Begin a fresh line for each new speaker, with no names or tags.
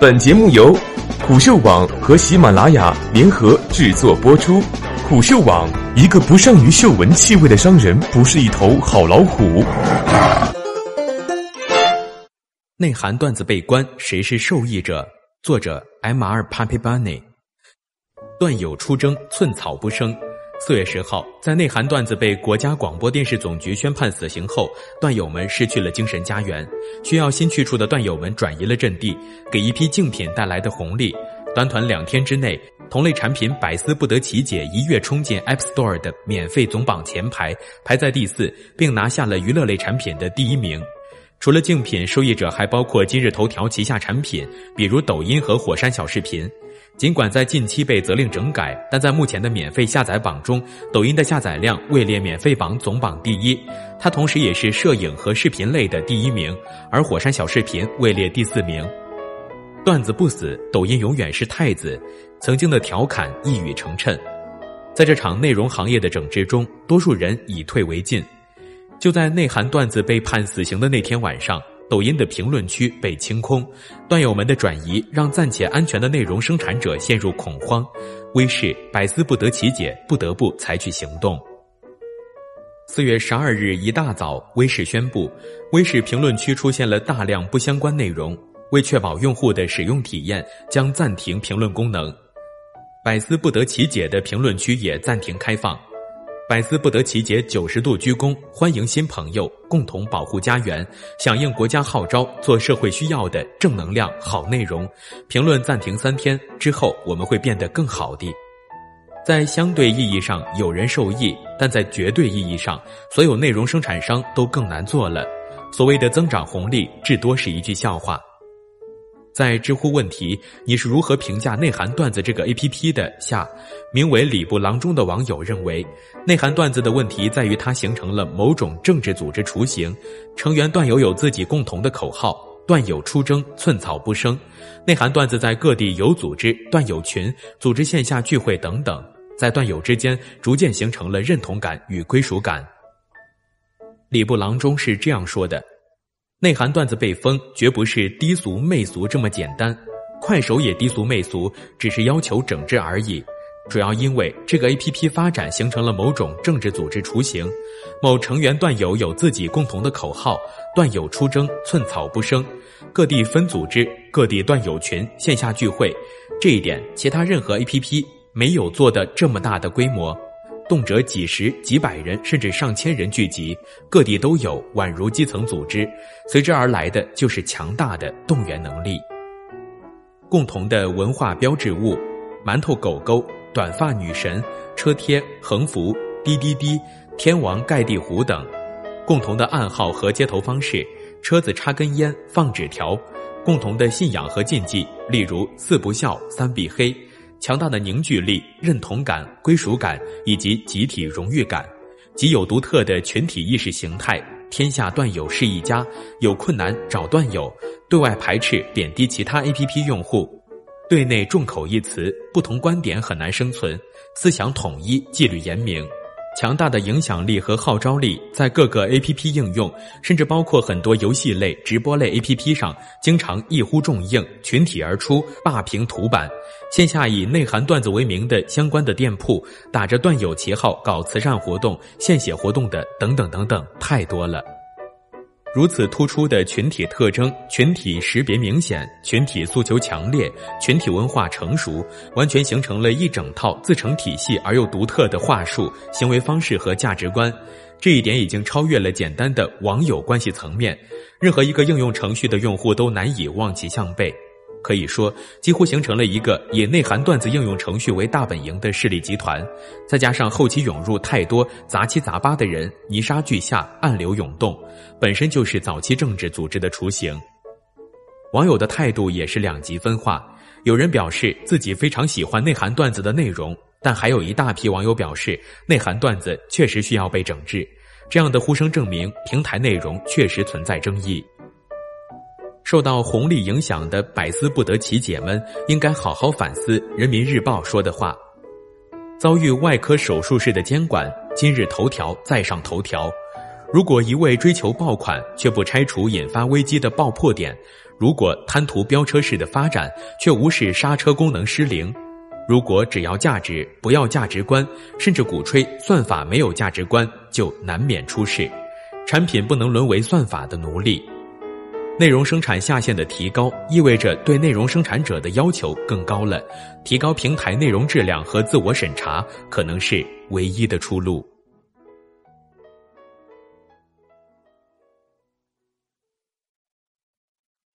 本节目由虎嗅网和喜马拉雅联合制作播出。虎嗅网：一个不善于嗅闻气味的商人，不是一头好老虎。
内涵段子被关，谁是受益者？作者：M R Papi Bunny。段友出征，寸草不生。四月十号，在内涵段子被国家广播电视总局宣判死刑后，段友们失去了精神家园，需要新去处的段友们转移了阵地，给一批竞品带来的红利。短短两天之内，同类产品百思不得其解，一跃冲进 App Store 的免费总榜前排，排在第四，并拿下了娱乐类产品的第一名。除了竞品，受益者还包括今日头条旗下产品，比如抖音和火山小视频。尽管在近期被责令整改，但在目前的免费下载榜中，抖音的下载量位列免费榜总榜第一，它同时也是摄影和视频类的第一名，而火山小视频位列第四名。段子不死，抖音永远是太子。曾经的调侃一语成谶，在这场内容行业的整治中，多数人以退为进。就在内涵段子被判死刑的那天晚上。抖音的评论区被清空，段友们的转移让暂且安全的内容生产者陷入恐慌，微视百思不得其解，不得不采取行动。四月十二日一大早，微视宣布，微视评论区出现了大量不相关内容，为确保用户的使用体验，将暂停评论功能，百思不得其解的评论区也暂停开放。百思不得其解，九十度鞠躬，欢迎新朋友，共同保护家园，响应国家号召，做社会需要的正能量好内容。评论暂停三天之后，我们会变得更好的。在相对意义上，有人受益，但在绝对意义上，所有内容生产商都更难做了。所谓的增长红利，至多是一句笑话。在知乎问题“你是如何评价内涵段子这个 A P P 的”下，名为“礼部郎中”的网友认为，内涵段子的问题在于它形成了某种政治组织雏形，成员段友有自己共同的口号，段友出征，寸草不生。内涵段子在各地有组织，段友群，组织线下聚会等等，在段友之间逐渐形成了认同感与归属感。礼部郎中是这样说的。内涵段子被封，绝不是低俗媚俗这么简单。快手也低俗媚俗，只是要求整治而已。主要因为这个 A P P 发展形成了某种政治组织雏形，某成员段友有自己共同的口号，段友出征，寸草不生。各地分组织，各地段友群，线下聚会，这一点其他任何 A P P 没有做的这么大的规模。动辄几十几百人，甚至上千人聚集，各地都有，宛如基层组织。随之而来的就是强大的动员能力。共同的文化标志物：馒头狗狗、短发女神、车贴、横幅、滴滴滴、天王盖地虎等；共同的暗号和接头方式：车子插根烟、放纸条；共同的信仰和禁忌，例如四不孝、三必黑。强大的凝聚力、认同感、归属感以及集体荣誉感，极有独特的群体意识形态。天下段友是一家，有困难找段友。对外排斥、贬低其他 APP 用户，对内众口一词，不同观点很难生存。思想统一，纪律严明。强大的影响力和号召力，在各个 A P P 应用，甚至包括很多游戏类、直播类 A P P 上，经常一呼众应，群体而出，霸屏图版。线下以内涵段子为名的相关的店铺，打着段友旗号搞慈善活动、献血活动的，等等等等，太多了。如此突出的群体特征、群体识别明显、群体诉求强烈、群体文化成熟，完全形成了一整套自成体系而又独特的话术、行为方式和价值观。这一点已经超越了简单的网友关系层面，任何一个应用程序的用户都难以望其项背。可以说，几乎形成了一个以内涵段子应用程序为大本营的势力集团，再加上后期涌入太多杂七杂八的人，泥沙俱下，暗流涌动，本身就是早期政治组织的雏形。网友的态度也是两极分化，有人表示自己非常喜欢内涵段子的内容，但还有一大批网友表示内涵段子确实需要被整治。这样的呼声证明平台内容确实存在争议。受到红利影响的百思不得其解们，应该好好反思《人民日报》说的话。遭遇外科手术室的监管，今日头条再上头条。如果一味追求爆款，却不拆除引发危机的爆破点，如果贪图飙车式的发展，却无视刹车功能失灵；如果只要价值不要价值观，甚至鼓吹算法没有价值观，就难免出事。产品不能沦为算法的奴隶。内容生产下限的提高，意味着对内容生产者的要求更高了。提高平台内容质量和自我审查，可能是唯一的出路。